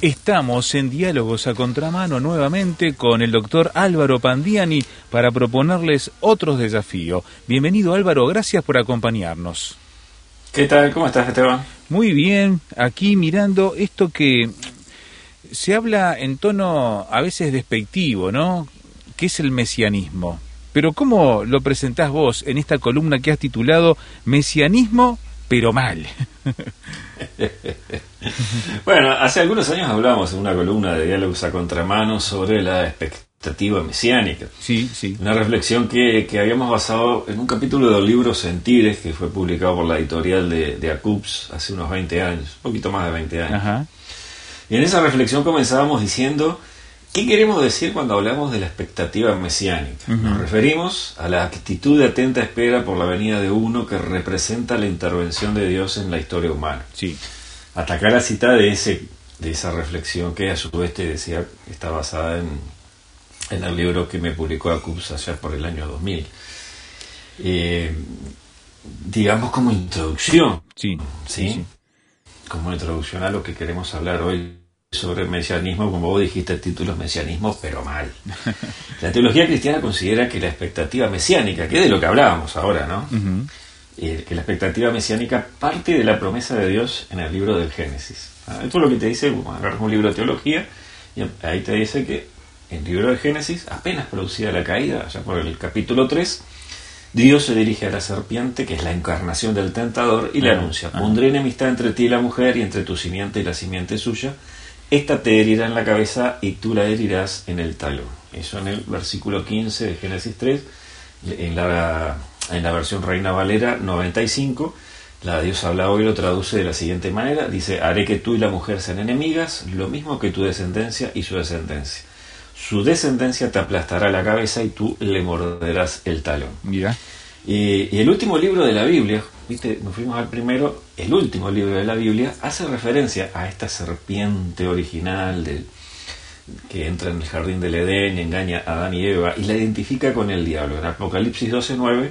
Estamos en diálogos a contramano nuevamente con el doctor Álvaro Pandiani para proponerles otros desafíos. Bienvenido Álvaro, gracias por acompañarnos. ¿Qué tal? ¿Cómo estás Esteban? Muy bien, aquí mirando esto que se habla en tono a veces despectivo, ¿no? ¿Qué es el mesianismo? Pero ¿cómo lo presentás vos en esta columna que has titulado Mesianismo, pero mal? bueno, hace algunos años hablamos en una columna de diálogos a contramano sobre la expectativa mesiánica. Sí, sí. Una reflexión que, habíamos basado en un capítulo del libro Sentires, que fue publicado por la editorial de, de ACUPS hace unos 20 años, un poquito más de 20 años. Y en esa reflexión comenzábamos diciendo ¿Qué queremos decir cuando hablamos de la expectativa mesiánica? Nos referimos a la actitud de atenta espera por la venida de uno que representa la intervención de Dios en la historia humana. Sí. Atacar la cita de, ese, de esa reflexión que a su vez te decía está basada en, en el libro que me publicó Acubs allá por el año 2000. Eh, digamos como introducción. sí, sí. Como introducción a lo que queremos hablar hoy sobre el mesianismo, como vos dijiste, el título es mesianismo, pero mal. La teología cristiana considera que la expectativa mesiánica, que es de lo que hablábamos ahora, ¿no? Eh, que la expectativa mesiánica parte de la promesa de Dios en el libro del Génesis. ¿Ah? Esto es lo que te dice, agarras un libro de teología y ahí te dice que en el libro del Génesis, apenas producida la caída, allá por el capítulo 3, Dios se dirige a la serpiente, que es la encarnación del tentador, y le anuncia, pondré enemistad entre ti y la mujer, y entre tu simiente y la simiente suya, esta te herirá en la cabeza y tú la herirás en el talón. Eso en el versículo 15 de Génesis 3, en la, en la versión Reina Valera 95. La Dios habla hoy lo traduce de la siguiente manera. Dice, haré que tú y la mujer sean enemigas, lo mismo que tu descendencia y su descendencia. Su descendencia te aplastará la cabeza y tú le morderás el talón. Mira. Y, y el último libro de la Biblia, viste, nos fuimos al primero, el último libro de la Biblia hace referencia a esta serpiente original del, que entra en el jardín del Edén y engaña a Adán y Eva y la identifica con el diablo. En Apocalipsis 12.9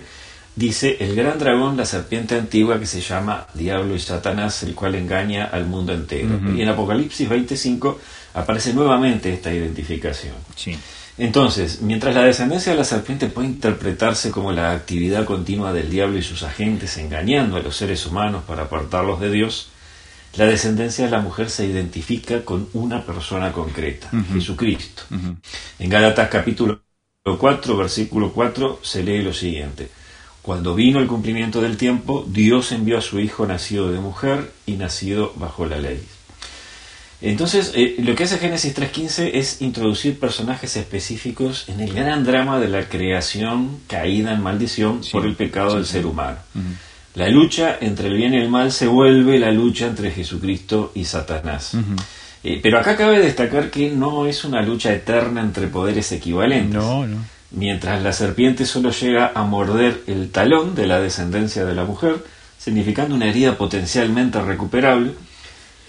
dice el gran dragón, la serpiente antigua que se llama Diablo y Satanás, el cual engaña al mundo entero. Y en Apocalipsis 25 aparece nuevamente esta identificación. Sí. Entonces, mientras la descendencia de la serpiente puede interpretarse como la actividad continua del diablo y sus agentes engañando a los seres humanos para apartarlos de Dios, la descendencia de la mujer se identifica con una persona concreta, Jesucristo. En Gálatas capítulo 4, versículo 4, se lee lo siguiente. Cuando vino el cumplimiento del tiempo, Dios envió a su Hijo nacido de mujer y nacido bajo la ley. Entonces, eh, lo que hace Génesis 3.15 es introducir personajes específicos en el gran drama de la creación caída en maldición por el pecado del ser humano. La lucha entre el bien y el mal se vuelve la lucha entre Jesucristo y Satanás. Eh, pero acá cabe destacar que no es una lucha eterna entre poderes equivalentes. Mientras la serpiente solo llega a morder el talón de la descendencia de la mujer, significando una herida potencialmente recuperable,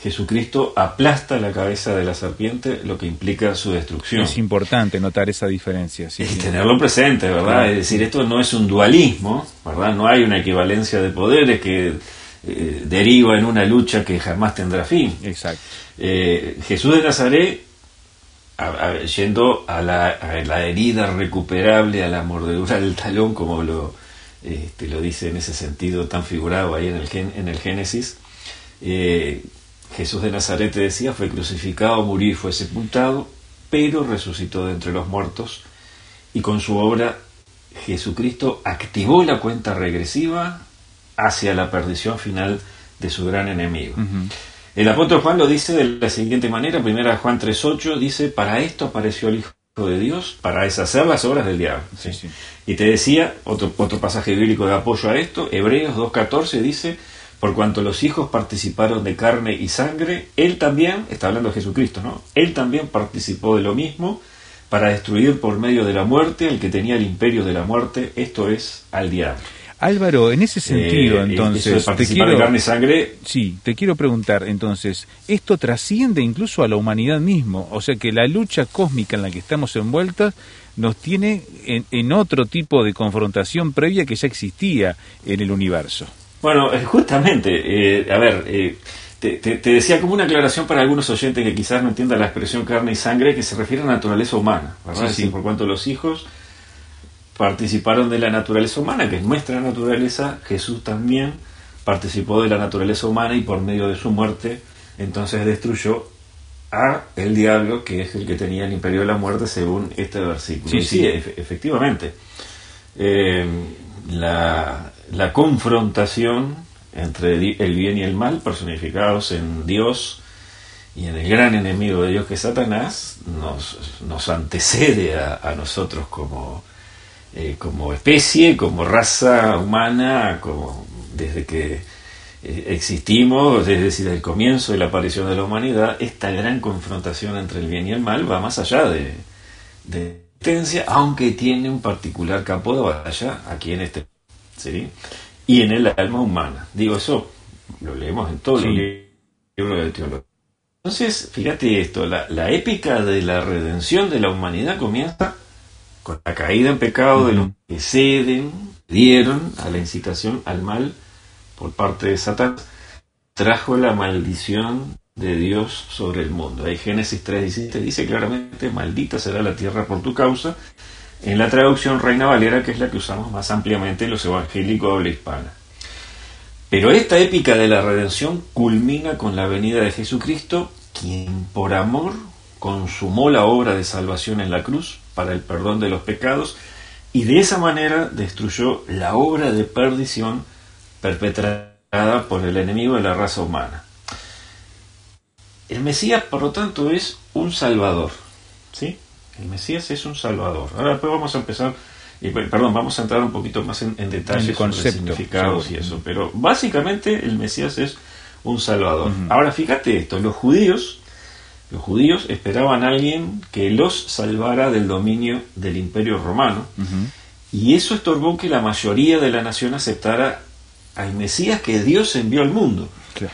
Jesucristo aplasta la cabeza de la serpiente, lo que implica su destrucción. Es importante notar esa diferencia. y tenerlo presente, ¿verdad? Es decir, esto no es un dualismo, ¿verdad? No hay una equivalencia de poderes que eh, deriva en una lucha que jamás tendrá fin. Exacto. Eh, Jesús de Nazaret, yendo a la, herida recuperable, a la mordedura del talón, como lo, este, lo dice en ese sentido tan figurado ahí en el, en el Génesis, eh, Jesús de Nazaret decía, fue crucificado, murió y fue sepultado, pero resucitó de entre los muertos y con su obra Jesucristo activó la cuenta regresiva hacia la perdición final de su gran enemigo. El apóstol Juan lo dice de la siguiente manera, primera Juan 3.8 dice, para esto apareció el Hijo de Dios, para deshacer las obras del diablo. Y te decía, otro, otro pasaje bíblico de apoyo a esto, Hebreos 2.14 dice, por cuanto los hijos participaron de carne y sangre, él también, está hablando de Jesucristo, ¿no? Él también participó de lo mismo para destruir por medio de la muerte al que tenía el imperio de la muerte, esto es, al diablo. Álvaro, en ese sentido, Eh, entonces, eso de te participar quiero, de carne y sangre sí, te quiero preguntar, entonces, esto trasciende incluso a la humanidad mismo, o sea que la lucha cósmica en la que estamos envueltas nos tiene en, en otro tipo de confrontación previa que ya existía en el universo. Bueno, eh, justamente, eh, a ver, eh, te, te- te decía como una aclaración para algunos oyentes que quizás no entiendan la expresión carne y sangre, que se refiere a la naturaleza humana, ¿verdad? Sí, Es sí. decir, por cuanto los hijos participaron de la naturaleza humana, que es nuestra naturaleza, Jesús también participó de la naturaleza humana y por medio de su muerte, entonces destruyó a el diablo, que es el que tenía el imperio de la muerte, según este versículo. Sí, Y sí. sí, efe- efectivamente. Eh, la, la confrontación entre el bien y el mal, personificados en Dios y en el gran enemigo de Dios que es Satanás, nos, antecede a, nosotros como, eh, como especie, como raza humana, como desde que eh, existimos, desde el comienzo de la aparición de la humanidad, esta gran confrontación entre el bien y el mal va más allá de, de aunque tiene un particular campo de batalla aquí en este ¿sí? y en el alma humana. Digo, eso lo leemos en todos Sí. los libros de teología. Entonces, fíjate esto, la, la épica de la redención de la humanidad comienza con la caída en pecado de los que ceden, dieron a la incitación al mal por parte de Satanás, trajo la maldición de Dios sobre el mundo. Ahí Génesis 3.17 dice claramente, maldita será la tierra por tu causa, en la traducción Reina Valera, que es la que usamos más ampliamente en los evangélicos de habla hispana. Pero esta épica de la redención culmina con la venida de Jesucristo, quien por amor consumó la obra de salvación en la cruz para el perdón de los pecados y de esa manera destruyó la obra de perdición perpetrada por el enemigo de la raza humana. El Mesías, por lo tanto, es un salvador. ¿Sí? El Mesías es un salvador. Ahora después vamos a empezar, y, pe- perdón, vamos a entrar un poquito más en, en detalles el sobre concepto, significados y eso. Pero básicamente el Mesías es un salvador. Ahora fíjate esto, los judíos, los judíos esperaban a alguien que los salvara del dominio del imperio romano. Y eso estorbó que la mayoría de la nación aceptara al Mesías que Dios envió al mundo. Claro.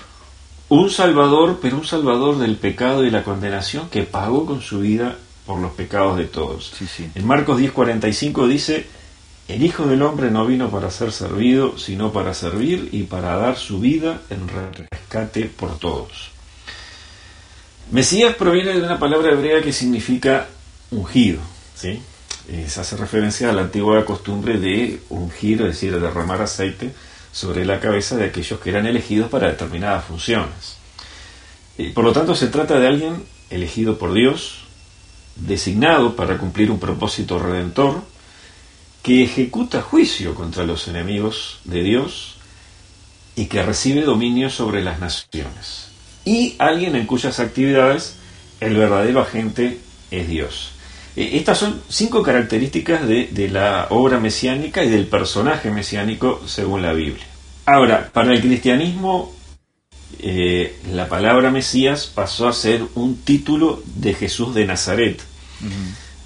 Un salvador, pero un salvador del pecado y la condenación que pagó con su vida por los pecados de todos. Sí, sí. En Marcos 10:45 dice, el Hijo del Hombre no vino para ser servido, sino para servir y para dar su vida en rescate por todos. Mesías proviene de una palabra hebrea que significa ungido, ¿sí? Se hace referencia a la antigua costumbre de ungir, es decir, de derramar aceite sobre la cabeza de aquellos que eran elegidos para determinadas funciones. Por lo tanto, se trata de alguien elegido por Dios, designado para cumplir un propósito redentor, que ejecuta juicio contra los enemigos de Dios y que recibe dominio sobre las naciones. Y alguien en cuyas actividades el verdadero agente es Dios. Eh, Estas son cinco características de, de la obra mesiánica y del personaje mesiánico según la Biblia. Ahora, para el cristianismo, eh, la palabra Mesías pasó a ser un título de Jesús de Nazaret.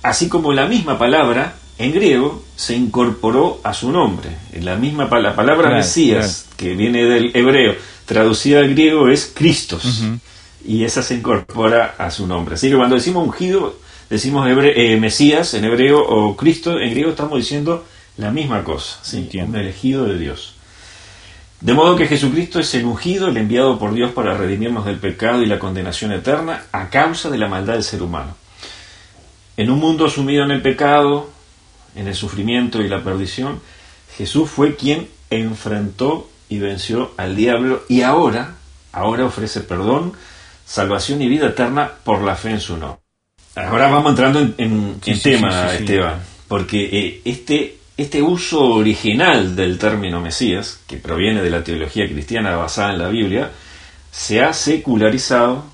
Así como la misma palabra en griego se incorporó a su nombre. La misma la palabra Claro, Mesías, que viene del hebreo, traducida al griego es Cristos. Y esa se incorpora a su nombre. Así que cuando decimos ungido, decimos hebre- eh, Mesías en hebreo o Cristo en griego, estamos diciendo la misma cosa. Un elegido de Dios. De modo que Jesucristo es el ungido, el enviado por Dios para redimirnos del pecado y la condenación eterna a causa de la maldad del ser humano. En un mundo sumido en el pecado, en el sufrimiento y la perdición, Jesús fue quien enfrentó y venció al diablo y ahora, ahora ofrece perdón, salvación y vida eterna por la fe en su nombre. Ahora vamos entrando en, en- Sí, en sí, tema, sí. Esteban, porque eh, este, este uso original del término Mesías, que proviene de la teología cristiana basada en la Biblia, se ha secularizado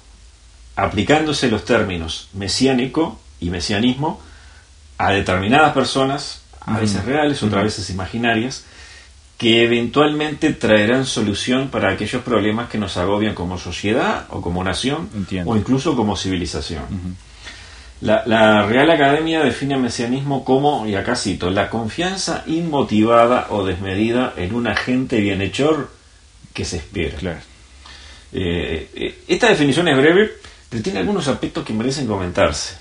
aplicándose los términos mesiánico y mesianismo a determinadas personas, a veces reales, otras veces imaginarias, que eventualmente traerán solución para aquellos problemas que nos agobian como sociedad o como nación Entiendo. o incluso como civilización. La, Real Academia define mesianismo como, y acá cito, la confianza inmotivada o desmedida en un agente bienhechor que se espera. Claro. Eh, eh, esta definición es breve, pero tiene algunos aspectos que merecen comentarse.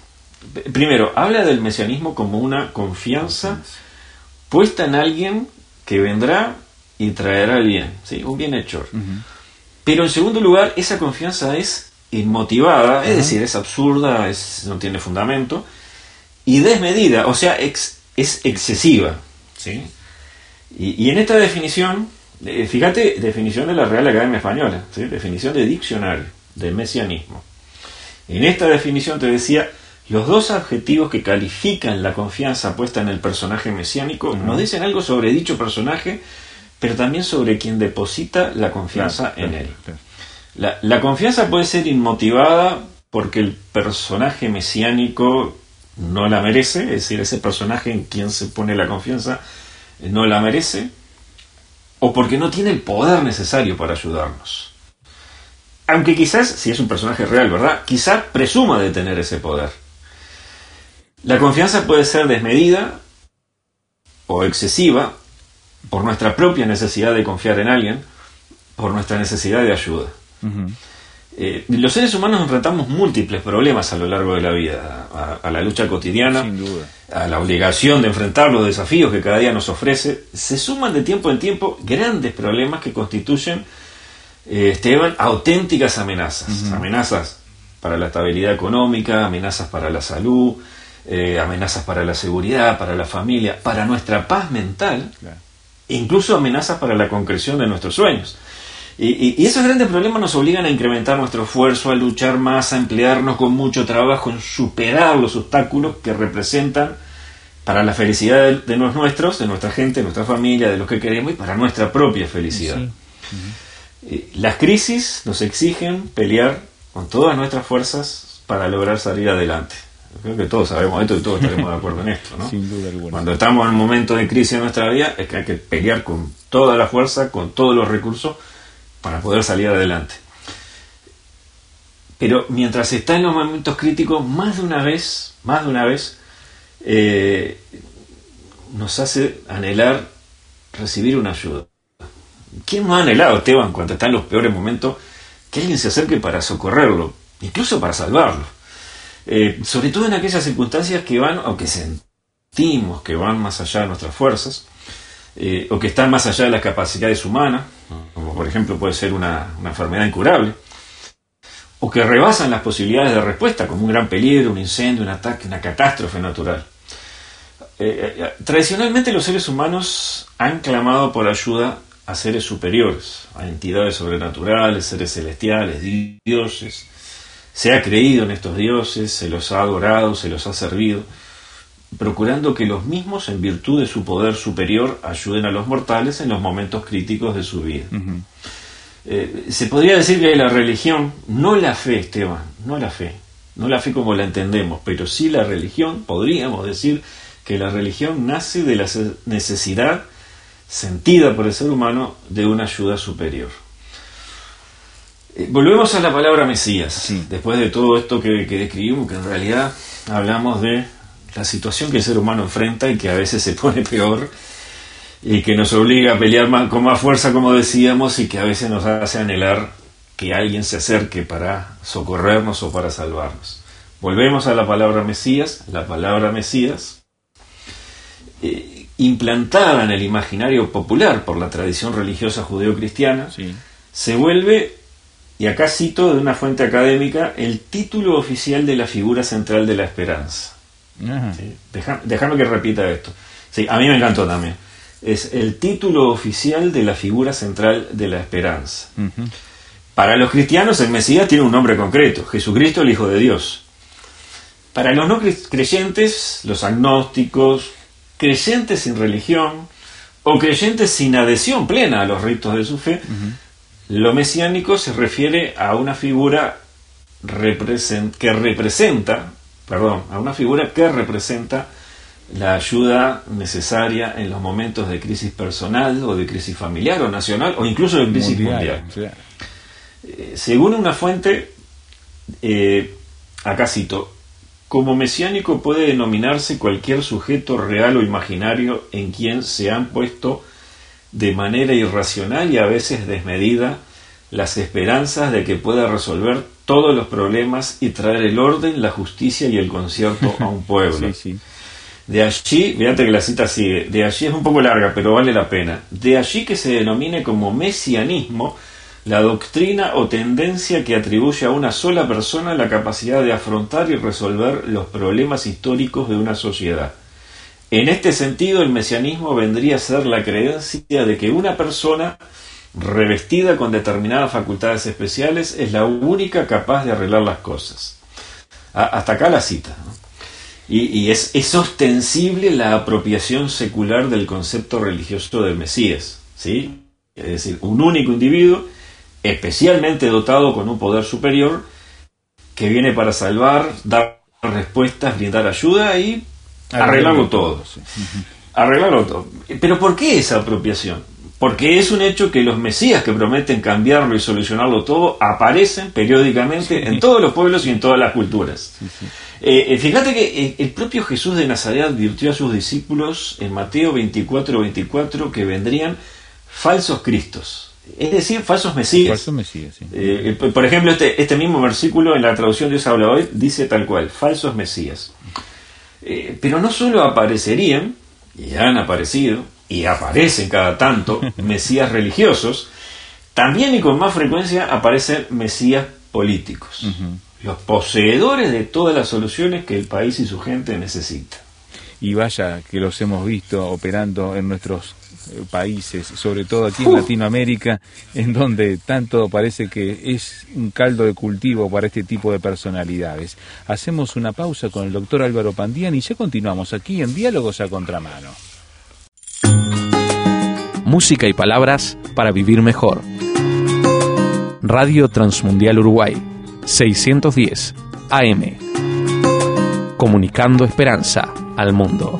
Primero, habla del mesianismo como una confianza puesta en alguien que vendrá y traerá el bien, ¿sí? un bienhechor. Pero en segundo lugar, esa confianza es inmotivada, es decir, es absurda, es, no tiene fundamento, y desmedida, o sea, es excesiva. ¿sí? Y, en esta definición, eh, fíjate, definición de la Real Academia Española, definición de diccionario del mesianismo. En esta definición te decía, los dos adjetivos que califican la confianza puesta en el personaje mesiánico nos dicen algo sobre dicho personaje, pero también sobre quien deposita la confianza en él. La, confianza puede ser inmotivada porque el personaje mesiánico no la merece, es decir, ese personaje en quien se pone la confianza no la merece, o porque no tiene el poder necesario para ayudarnos. Aunque quizás, si es un personaje real, ¿verdad? Quizás presuma de tener ese poder. La confianza puede ser desmedida o excesiva por nuestra propia necesidad de confiar en alguien, por nuestra necesidad de ayuda. Eh, los seres humanos enfrentamos múltiples problemas a lo largo de la vida, a, la lucha cotidiana, a la obligación de enfrentar los desafíos que cada día nos ofrece. Se suman de tiempo en tiempo grandes problemas que constituyen, eh, Esteban, auténticas amenazas. Amenazas para la estabilidad económica, amenazas para la salud, eh, amenazas para la seguridad, para la familia, para nuestra paz mental, e incluso amenazas para la concreción de nuestros sueños. Y, esos grandes problemas nos obligan a incrementar nuestro esfuerzo, a luchar más, a emplearnos con mucho trabajo en superar los obstáculos que representan para la felicidad de, los nuestros, de nuestra gente, de nuestra familia, de los que queremos y para nuestra propia felicidad. Eh, las crisis nos exigen pelear con todas nuestras fuerzas para lograr salir adelante. Creo que todos sabemos esto y todos estaremos de acuerdo en esto. ¿no? Sin duda alguna. Cuando estamos en un momento de crisis en nuestra vida es que hay que pelear con toda la fuerza, con todos los recursos para poder salir adelante. Pero mientras está en los momentos críticos, más de una vez, más de una vez, eh, nos hace anhelar recibir una ayuda. ¿Quién no ha anhelado, Esteban, cuando está en los peores momentos, que alguien se acerque para socorrerlo, incluso para salvarlo? Eh, sobre todo en aquellas circunstancias que van, o que sentimos que van más allá de nuestras fuerzas, eh, o que están más allá de las capacidades humanas, como por ejemplo puede ser una, enfermedad incurable, o que rebasan las posibilidades de respuesta, como un gran peligro, un incendio, un ataque, una catástrofe natural. Eh, eh, tradicionalmente los seres humanos han clamado por ayuda a seres superiores, a entidades sobrenaturales, seres celestiales, dioses. Se ha creído en estos dioses, se los ha adorado, se los ha servido procurando que los mismos, en virtud de su poder superior, ayuden a los mortales en los momentos críticos de su vida. Eh, se podría decir que la religión, no la fe, Esteban, no la fe, no la fe como la entendemos, pero sí la religión, podríamos decir que la religión nace de la necesidad sentida por el ser humano de una ayuda superior. Eh, volvemos a la palabra Mesías, después de todo esto que, que describimos, que en realidad hablamos de la situación que el ser humano enfrenta y que a veces se pone peor y que nos obliga a pelear más, con más fuerza, como decíamos, y que a veces nos hace anhelar que alguien se acerque para socorrernos o para salvarnos. Volvemos a la palabra Mesías, la palabra Mesías, eh, implantada en el imaginario popular por la tradición religiosa judeocristiana, se vuelve, y acá cito de una fuente académica, el título oficial de la figura central de la esperanza. Déjame que repita esto. Sí, a mí me encantó también. Es el título oficial de la figura central de la esperanza. Para los cristianos el Mesías tiene un nombre concreto, Jesucristo el Hijo de Dios. Para los no creyentes, los agnósticos, creyentes sin religión o creyentes sin adhesión plena a los ritos de su fe, lo mesiánico se refiere a una figura que representa perdón, a una figura que representa la ayuda necesaria en los momentos de crisis personal o de crisis familiar o nacional o incluso de crisis mundial. Eh, según una fuente, eh, acá cito, como mesiánico puede denominarse cualquier sujeto real o imaginario en quien se han puesto de manera irracional y a veces desmedida las esperanzas de que pueda resolver todos los problemas y traer el orden, la justicia y el concierto a un pueblo. De allí, fíjate que la cita sigue, de allí es un poco larga, pero vale la pena. De allí que se denomine como mesianismo la doctrina o tendencia que atribuye a una sola persona la capacidad de afrontar y resolver los problemas históricos de una sociedad. En este sentido, el mesianismo vendría a ser la creencia de que una persona revestida con determinadas facultades especiales es la única capaz de arreglar las cosas. hasta acá la cita. Y, es, es, ostensible la apropiación secular del concepto religioso del Mesías. ¿sí? Es decir, un único individuo especialmente dotado con un poder superior que viene para salvar, dar respuestas, brindar ayuda y arreglarlo todo. Arreglarlo todo. Pero ¿por qué esa apropiación? Porque es un hecho que los mesías que prometen cambiarlo y solucionarlo todo aparecen periódicamente en todos los pueblos y en todas las culturas. Eh, eh, fíjate que eh, el propio Jesús de Nazaret advirtió a sus discípulos en Mateo 24, 24 que vendrían falsos cristos. Es decir, falsos mesías. Falsos mesías por ejemplo, este, este mismo versículo en la traducción de Dios habla hoy dice tal cual, falsos mesías. pero no solo aparecerían, y han aparecido, y aparecen cada tanto mesías religiosos, también y con más frecuencia aparecen mesías políticos, los poseedores de todas las soluciones que el país y su gente necesita. Y vaya que los hemos visto operando en nuestros eh, países, sobre todo aquí en Latinoamérica, en donde tanto parece que es un caldo de cultivo para este tipo de personalidades. Hacemos una pausa con el doctor Álvaro Pandiani y ya continuamos aquí en Diálogos a Contramano música y palabras para vivir mejor. Radio Transmundial Uruguay, 610 AM. Comunicando esperanza al mundo.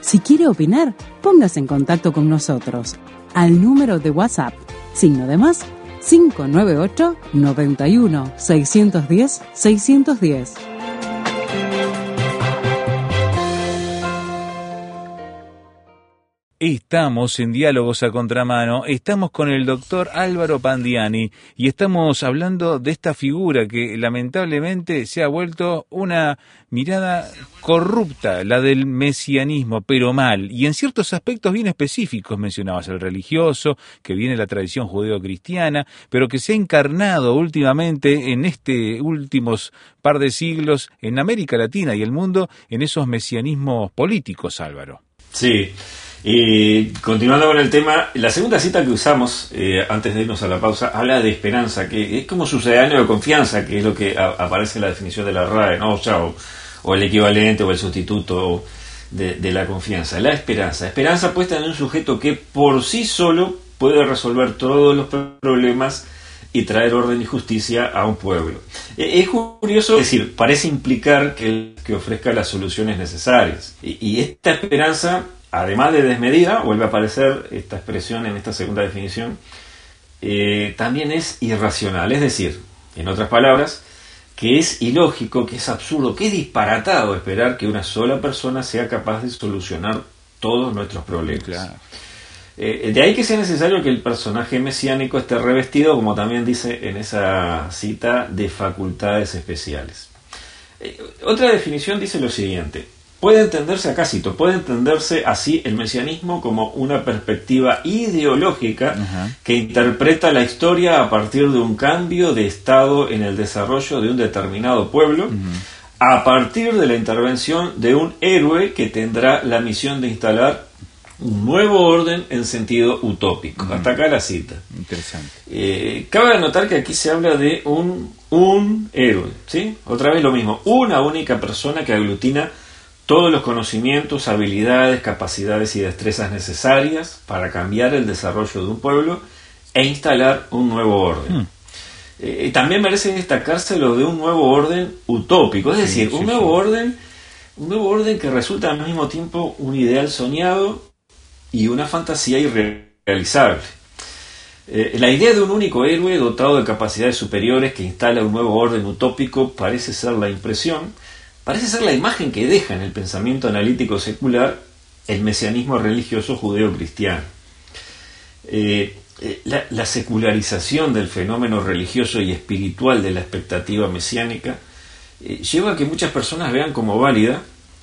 Si quiere opinar, póngase en contacto con nosotros al número de WhatsApp, signo de más 598 91 610 610. Estamos en Diálogos a Contramano, estamos con el doctor Álvaro Pandiani y estamos hablando de esta figura que lamentablemente se ha vuelto una mirada corrupta, la del mesianismo, pero mal, y en ciertos aspectos bien específicos, mencionabas el religioso, que viene la tradición judeo-cristiana, pero que se ha encarnado últimamente en este últimos par de siglos en América Latina y el mundo en esos mesianismos políticos, Álvaro. Sí. Continuando con el tema, la segunda cita que usamos eh, antes de irnos a la pausa habla de esperanza, que es como sucedáneo de confianza, que es lo que aparece en la definición de la RAE, o, el equivalente o el sustituto de, la confianza. La esperanza. Esperanza puesta en un sujeto que por sí solo puede resolver todos los problemas y traer orden y justicia a un pueblo. E, es curioso, decir, parece implicar que, que ofrezca las soluciones necesarias. y esta esperanza además de desmedida, vuelve a aparecer esta expresión en esta segunda definición, eh, también es irracional. Es decir, en otras palabras, que es ilógico, que es absurdo, que es disparatado esperar que una sola persona sea capaz de solucionar todos nuestros problemas. Eh, de ahí que sea necesario que el personaje mesiánico esté revestido, como también dice en esa cita, de facultades especiales. Eh, otra definición dice lo siguiente, Puede entenderse, acá cito, puede entenderse así el mesianismo como una perspectiva ideológica que interpreta la historia a partir de un cambio de estado en el desarrollo de un determinado pueblo, a partir de la intervención de un héroe que tendrá la misión de instalar un nuevo orden en sentido utópico. Hasta acá la cita. Interesante. Eh, cabe notar que aquí se habla de un, un héroe, ¿sí? Otra vez lo mismo, una única persona que aglutina todos los conocimientos, habilidades, capacidades y destrezas necesarias para cambiar el desarrollo de un pueblo e instalar un nuevo orden. Hmm. Eh, también merece destacarse lo de un nuevo orden utópico, es decir, un nuevo orden, un nuevo orden que resulta al mismo tiempo un ideal soñado y una fantasía irrealizable. Eh, la idea de un único héroe dotado de capacidades superiores que instala un nuevo orden utópico parece ser la impresión, parece ser la imagen que deja en el pensamiento analítico secular el mesianismo religioso judeo-cristiano. Eh, eh, la, secularización del fenómeno religioso y espiritual de la expectativa mesiánica lleva a que muchas personas vean como válida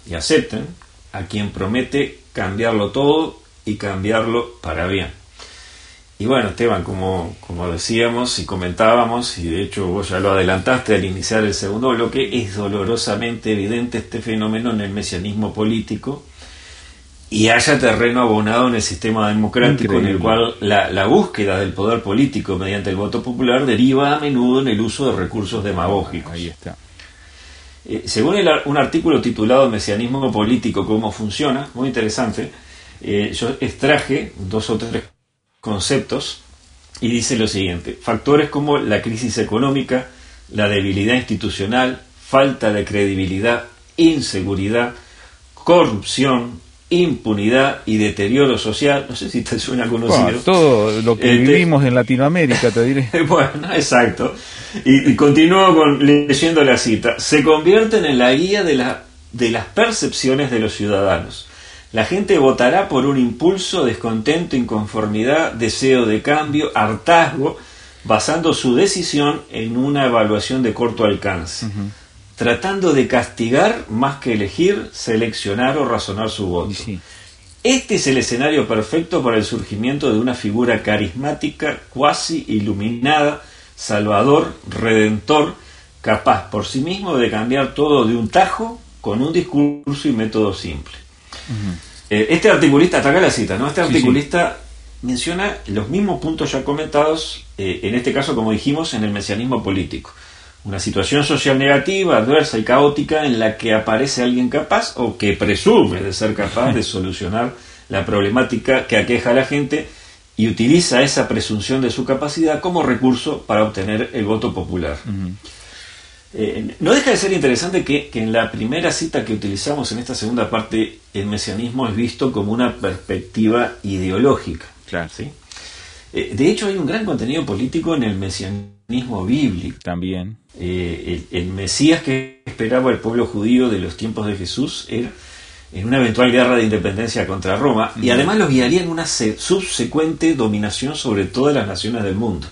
y acepten a quien promete cambiarlo todo y cambiarlo para bien. Y bueno, Esteban, como, como decíamos y comentábamos, y de hecho vos ya lo adelantaste al iniciar el segundo bloque, es dolorosamente evidente este fenómeno en el mesianismo político y haya terreno abonado en el sistema democrático en el cual la, búsqueda del poder político mediante el voto popular deriva a menudo en el uso de recursos demagógicos. Ahí está. Eh, según un artículo titulado Mesianismo político, cómo funciona, muy interesante, eh, yo extraje dos o tres conceptos y dice lo siguiente, factores como la crisis económica, la debilidad institucional, falta de credibilidad, inseguridad, corrupción, impunidad y deterioro social, no sé si te suena conocido. todo lo que este, vivimos en Latinoamérica, te diré. bueno, exacto. Y, y continúo con, leyendo la cita. Se convierten en la guía de, la, de las percepciones de los ciudadanos la gente votará por un impulso, descontento, inconformidad, deseo de cambio, hartazgo, basando su decisión en una evaluación de corto alcance, tratando de castigar más que elegir, seleccionar o razonar su voto. Este es el escenario perfecto para el surgimiento de una figura carismática, cuasi iluminada, salvador, redentor, capaz por sí mismo de cambiar todo de un tajo con un discurso y método simple. Eh, este articulista, hasta acá la cita, ¿no? Este articulista menciona los mismos puntos ya comentados, eh, en este caso, como dijimos, en el mesianismo político. Una situación social negativa, adversa y caótica en la que aparece alguien capaz o que presume de ser capaz de solucionar la problemática que aqueja a la gente y utiliza esa presunción de su capacidad como recurso para obtener el voto popular. Eh, no deja de ser interesante que, en la primera cita que utilizamos en esta segunda parte, el mesianismo es visto como una perspectiva ideológica. Claro. ¿sí? Eh, de hecho, hay un gran contenido político en el mesianismo bíblico. También. Eh, el, Mesías que esperaba el pueblo judío de los tiempos de Jesús era en una eventual guerra de independencia contra Roma y además los guiaría en una subsecuente dominación sobre todas las naciones del mundo.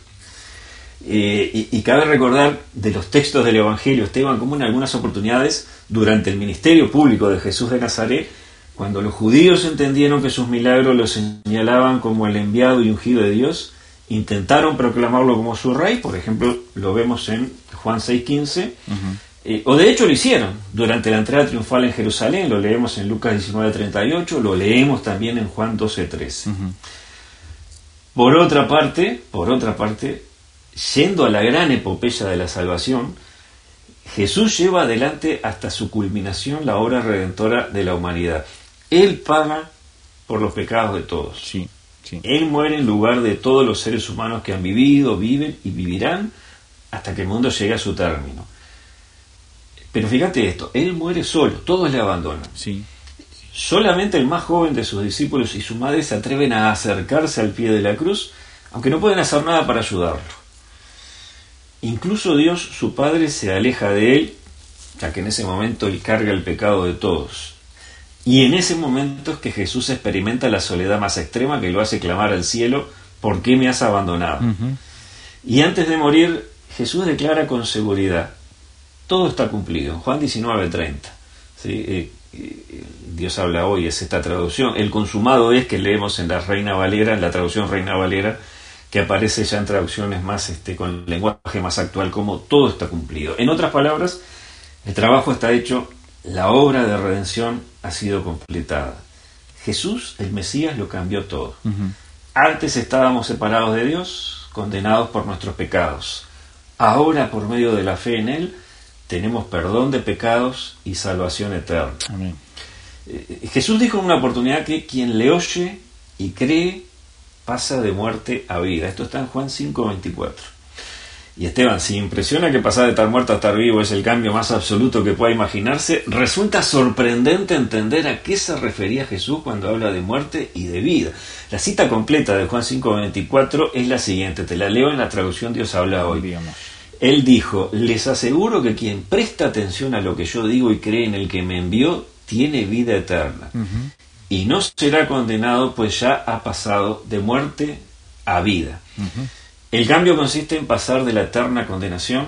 Eh, y, cabe recordar de los textos del Evangelio, Esteban, como en algunas oportunidades, durante el ministerio público de Jesús de Nazaret, cuando los judíos entendieron que sus milagros los señalaban como el enviado y ungido de Dios, intentaron proclamarlo como su rey, por ejemplo, lo vemos en Juan 6.15, eh, o de hecho lo hicieron durante la entrada triunfal en Jerusalén, lo leemos en Lucas 19.38, lo leemos también en Juan 12.13. Por otra parte, por otra parte, yendo a la gran epopeya de la salvación, Jesús lleva adelante hasta su culminación la obra redentora de la humanidad. Él paga por los pecados de todos. Sí, Él muere en lugar de todos los seres humanos que han vivido, viven y vivirán hasta que el mundo llegue a su término. Pero fíjate esto, Él muere solo, todos le abandonan. Sí. Solamente el más joven de sus discípulos y su madre se atreven a acercarse al pie de la cruz, aunque no pueden hacer nada para ayudarlo. Incluso Dios, su Padre, se aleja de él, ya que en ese momento él carga el pecado de todos. Y en ese momento es que Jesús experimenta la soledad más extrema que lo hace clamar al cielo, ¿por qué me has abandonado? Y antes de morir, Jesús declara con seguridad, todo está cumplido. Juan 19:30. ¿sí? Eh, eh, Dios habla hoy, es esta traducción. El consumado es que leemos en la Reina Valera, en la traducción Reina Valera, que aparece ya en traducciones más este, con lenguaje más actual, como todo está cumplido. En otras palabras, el trabajo está hecho, la obra de redención ha sido completada. Jesús, el Mesías, lo cambió todo. Antes estábamos separados de Dios, condenados por nuestros pecados. Ahora, por medio de la fe en Él, tenemos perdón de pecados y salvación eterna. Eh, Jesús dijo en una oportunidad que quien le oye y cree pasa de muerte a vida. Esto está en Juan 5:24. Y Esteban, si impresiona que pasar de estar muerto a estar vivo es el cambio más absoluto que pueda imaginarse, resulta sorprendente entender a qué se refería Jesús cuando habla de muerte y de vida. La cita completa de Juan 5:24 es la siguiente, te la leo en la traducción Dios habla hoy. Él dijo, les aseguro que quien presta atención a lo que yo digo y cree en el que me envió, tiene vida eterna. Y no será condenado, pues ya ha pasado de muerte a vida. El cambio consiste en pasar de la eterna condenación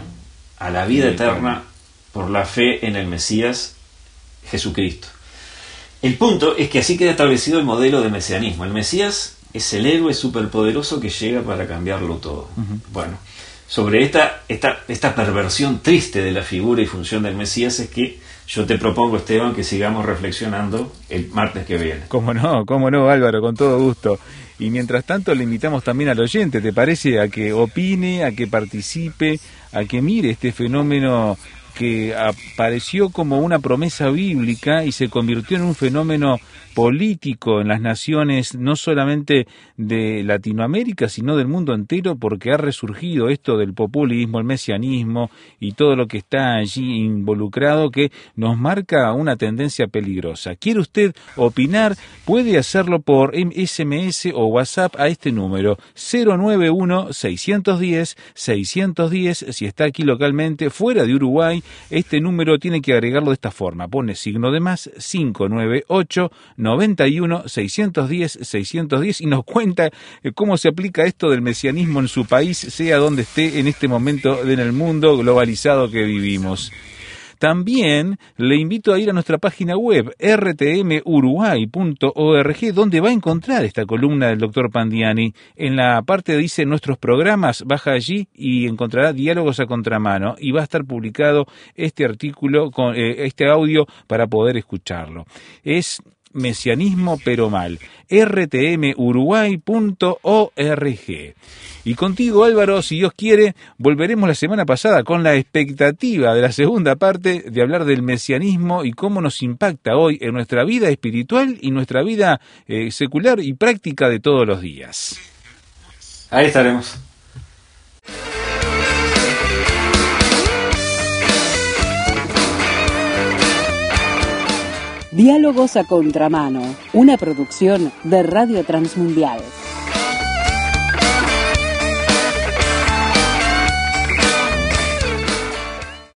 a la vida eterna por la fe en el Mesías Jesucristo. El punto es que así queda establecido el modelo de mesianismo. El Mesías es el héroe superpoderoso que llega para cambiarlo todo. Bueno, sobre esta, esta, esta perversión triste de la figura y función del Mesías es que yo te propongo, Esteban, que sigamos reflexionando el martes que viene. Cómo no, cómo no, Álvaro, con todo gusto. Y mientras tanto le invitamos también al oyente, ¿te parece? A que opine, a que participe, a que mire este fenómeno que apareció como una promesa bíblica y se convirtió en un fenómeno político en las naciones no solamente de Latinoamérica, sino del mundo entero, porque ha resurgido esto del populismo, el mesianismo y todo lo que está allí involucrado que nos marca una tendencia peligrosa. ¿Quiere usted opinar? Puede hacerlo por SMS o WhatsApp a este número 091 610 610 si está aquí localmente fuera de Uruguay este número tiene que agregarlo de esta forma pone signo de más 598 91 610 610 y nos cuenta eh, cómo se aplica esto del mesianismo en su país, sea donde esté en este momento en el mundo globalizado que vivimos. También le invito a ir a nuestra página web rtmuruguay.org donde va a encontrar esta columna del doctor Pandiani. En la parte dice nuestros programas, baja allí y encontrará diálogos a contramano y va a estar publicado este artículo, con, eh, este audio para poder escucharlo. Es mesianismo pero mal. rtmuruguay.org. Y contigo Álvaro, si Dios quiere, volveremos la semana pasada con la expectativa de la segunda parte de hablar del mesianismo y cómo nos impacta hoy en nuestra vida espiritual y nuestra vida eh, secular y práctica de todos los días. Ahí estaremos. Diálogos a Contramano, una producción de Radio Transmundial.